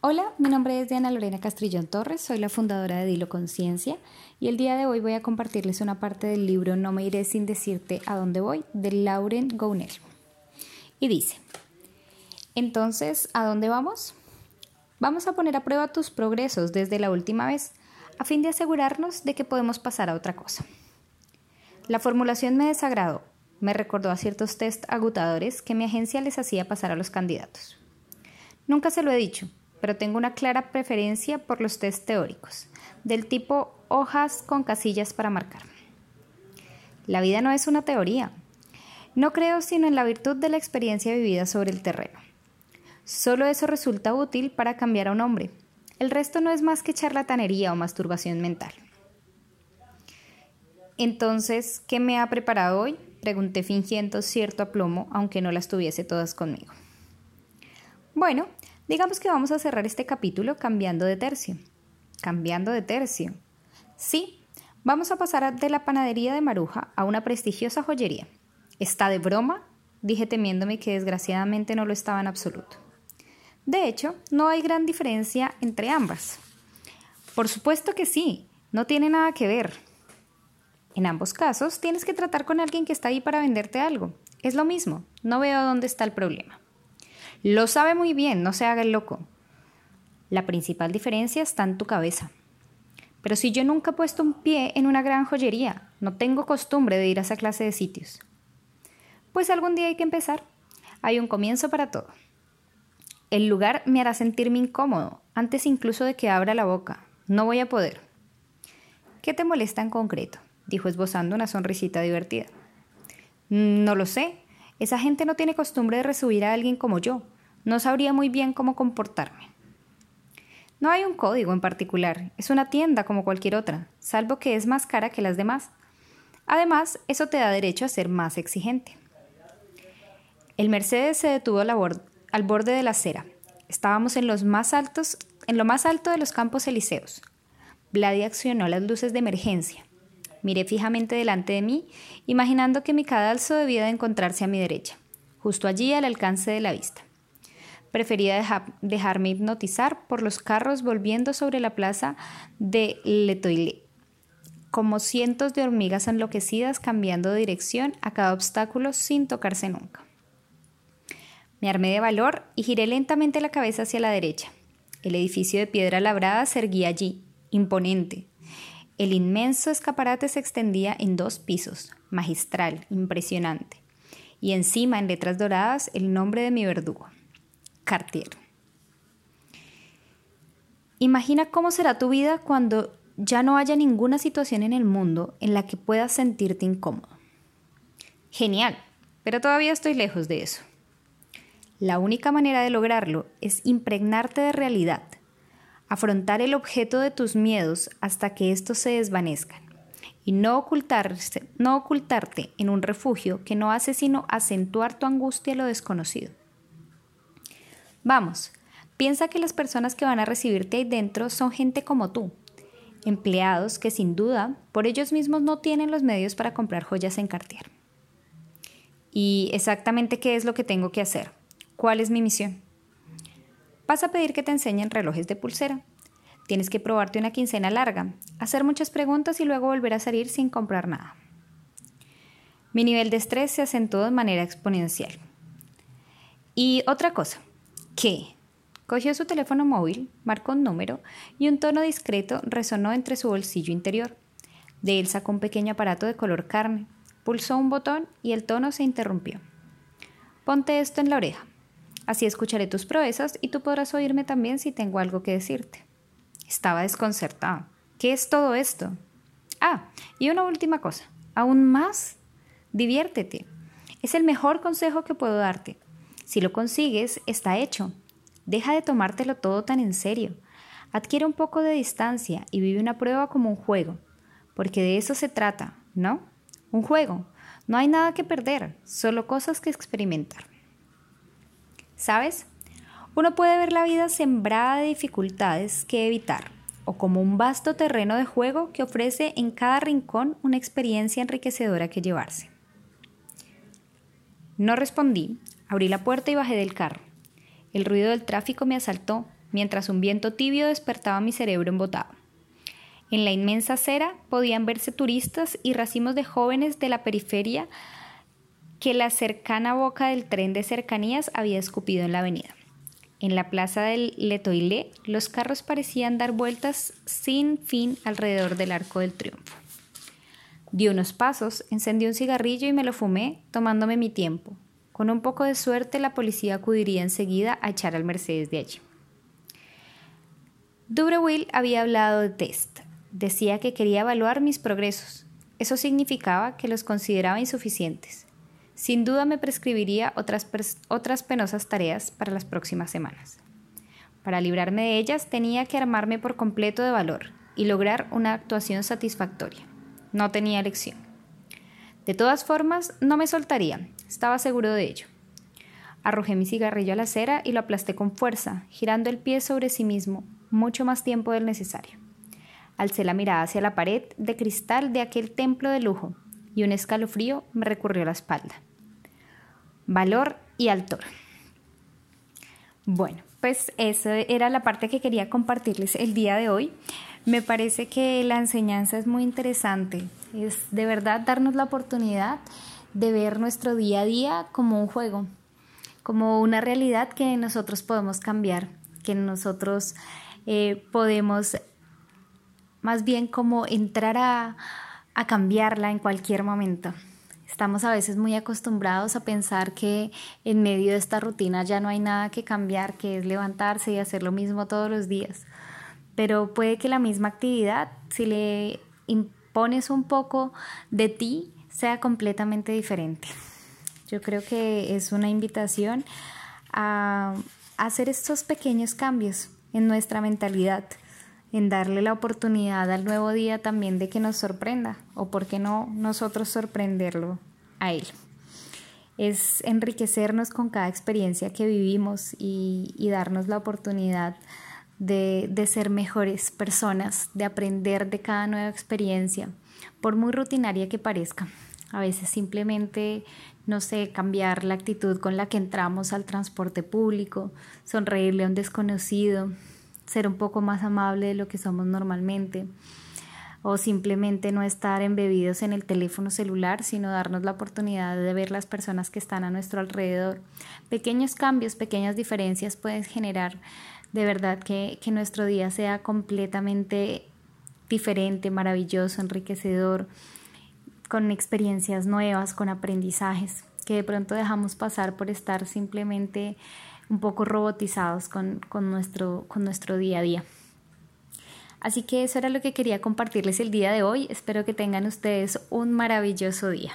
Hola, mi nombre es Diana Lorena Castrillón Torres, soy la fundadora de Dilo Conciencia y el día de hoy voy a compartirles una parte del libro No me iré sin decirte a dónde voy de Lauren Gouner. Y dice, entonces, ¿a dónde vamos? Vamos a poner a prueba tus progresos desde la última vez a fin de asegurarnos de que podemos pasar a otra cosa. La formulación me desagradó, me recordó a ciertos test agotadores que mi agencia les hacía pasar a los candidatos. Nunca se lo he dicho, pero tengo una clara preferencia por los test teóricos, del tipo hojas con casillas para marcar. La vida no es una teoría. No creo sino en la virtud de la experiencia vivida sobre el terreno. Solo eso resulta útil para cambiar a un hombre. El resto no es más que charlatanería o masturbación mental. Entonces, ¿qué me ha preparado hoy? Pregunté fingiendo cierto aplomo, aunque no las tuviese todas conmigo. Bueno, digamos que vamos a cerrar este capítulo cambiando de tercio. Cambiando de tercio. Sí, vamos a pasar de la panadería de Maruja a una prestigiosa joyería. ¿Está de broma? Dije temiéndome que desgraciadamente no lo estaba en absoluto. De hecho, no hay gran diferencia entre ambas. Por supuesto que sí, no tiene nada que ver. En ambos casos, tienes que tratar con alguien que está ahí para venderte algo. Es lo mismo, no veo dónde está el problema. Lo sabe muy bien, no se haga el loco. La principal diferencia está en tu cabeza. Pero si yo nunca he puesto un pie en una gran joyería, no tengo costumbre de ir a esa clase de sitios. Pues algún día hay que empezar. Hay un comienzo para todo. El lugar me hará sentirme incómodo, antes incluso de que abra la boca. No voy a poder. ¿Qué te molesta en concreto? dijo esbozando una sonrisita divertida. No lo sé, esa gente no tiene costumbre de recibir a alguien como yo. No sabría muy bien cómo comportarme. No hay un código en particular, es una tienda como cualquier otra, salvo que es más cara que las demás. Además, eso te da derecho a ser más exigente. El Mercedes se detuvo al borde de la acera. Estábamos en lo más alto de los campos elíseos. Vladi accionó las luces de emergencia. Miré fijamente delante de mí, imaginando que mi cadalso debía de encontrarse a mi derecha, justo allí al alcance de la vista. Prefería dejarme hipnotizar por los carros volviendo sobre la plaza de Letoile, como cientos de hormigas enloquecidas cambiando de dirección a cada obstáculo sin tocarse nunca. Me armé de valor y giré lentamente la cabeza hacia la derecha. El edificio de piedra labrada se erguía allí, imponente, el inmenso escaparate se extendía en dos pisos, magistral, impresionante, y encima en letras doradas el nombre de mi verdugo, Cartier. Imagina cómo será tu vida cuando ya no haya ninguna situación en el mundo en la que puedas sentirte incómodo. Genial, pero todavía estoy lejos de eso. La única manera de lograrlo es impregnarte de realidad, afrontar el objeto de tus miedos hasta que estos se desvanezcan y no, ocultarse, no ocultarte en un refugio que no hace sino acentuar tu angustia a lo desconocido. Vamos, piensa que las personas que van a recibirte ahí dentro son gente como tú, empleados que sin duda por ellos mismos no tienen los medios para comprar joyas en Cartier. ¿Y exactamente qué es lo que tengo que hacer? ¿Cuál es mi misión? Vas a pedir que te enseñen relojes de pulsera. Tienes que probarte una quincena larga, hacer muchas preguntas y luego volver a salir sin comprar nada. Mi nivel de estrés se acentuó de manera exponencial. Y otra cosa, ¿qué? Cogió su teléfono móvil, marcó un número y un tono discreto resonó entre su bolsillo interior. De él sacó un pequeño aparato de color carne, pulsó un botón y el tono se interrumpió. Ponte esto en la oreja. Así escucharé tus proezas y tú podrás oírme también si tengo algo que decirte. Estaba desconcertado. ¿Qué es todo esto? Ah, y una última cosa. Aún más, diviértete. Es el mejor consejo que puedo darte. Si lo consigues, está hecho. Deja de tomártelo todo tan en serio. Adquiere un poco de distancia y vive una prueba como un juego, porque de eso se trata, ¿no? Un juego. No hay nada que perder, solo cosas que experimentar. ¿Sabes? Uno puede ver la vida sembrada de dificultades que evitar, o como un vasto terreno de juego que ofrece en cada rincón una experiencia enriquecedora que llevarse. No respondí, abrí la puerta y bajé del carro. El ruido del tráfico me asaltó, mientras un viento tibio despertaba mi cerebro embotado. En la inmensa acera podían verse turistas y racimos de jóvenes de la periferia que la cercana boca del tren de cercanías había escupido en la avenida. En la plaza del Letoilé, los carros parecían dar vueltas sin fin alrededor del arco del triunfo. Di unos pasos, encendí un cigarrillo y me lo fumé, tomándome mi tiempo. Con un poco de suerte, la policía acudiría enseguida a echar al Mercedes de allí. Dubreuil había hablado de test. Decía que quería evaluar mis progresos. Eso significaba que los consideraba insuficientes. Sin duda me prescribiría otras, otras penosas tareas para las próximas semanas. Para librarme de ellas tenía que armarme por completo de valor y lograr una actuación satisfactoria. No tenía elección. De todas formas, no me soltaría, estaba seguro de ello. Arrojé mi cigarrillo a la acera y lo aplasté con fuerza, girando el pie sobre sí mismo, mucho más tiempo del necesario. Alcé la mirada hacia la pared de cristal de aquel templo de lujo y un escalofrío me recurrió a la espalda valor y altura. Bueno, pues esa era la parte que quería compartirles el día de hoy. Me parece que la enseñanza es muy interesante. Es de verdad darnos la oportunidad de ver nuestro día a día como un juego, como una realidad que nosotros podemos cambiar, que nosotros eh, podemos más bien como entrar a cambiarla en cualquier momento. Estamos a veces muy acostumbrados a pensar que en medio de esta rutina ya no hay nada que cambiar, que es levantarse y hacer lo mismo todos los días. Pero puede que la misma actividad, si le impones un poco de ti, sea completamente diferente. Yo creo que es una invitación a hacer estos pequeños cambios en nuestra mentalidad, en darle la oportunidad al nuevo día también de que nos sorprenda, o por qué no nosotros sorprenderlo a Él. Es enriquecernos con cada experiencia que vivimos y, darnos la oportunidad de, de, ser mejores personas, de aprender de cada nueva experiencia, por muy rutinaria que parezca. A veces simplemente, no sé, cambiar la actitud con la que entramos al transporte público, sonreírle a un desconocido, ser un poco más amable de lo que somos normalmente o simplemente no estar embebidos en el teléfono celular, sino darnos la oportunidad de ver las personas que están a nuestro alrededor. Pequeños cambios, pequeñas diferencias pueden generar de verdad que, que nuestro día sea completamente diferente, maravilloso, enriquecedor, con experiencias nuevas, con aprendizajes que de pronto dejamos pasar por estar simplemente un poco robotizados con, con, nuestro, con nuestro día a día. Así que eso era lo que quería compartirles el día de hoy. Espero que tengan ustedes un maravilloso día.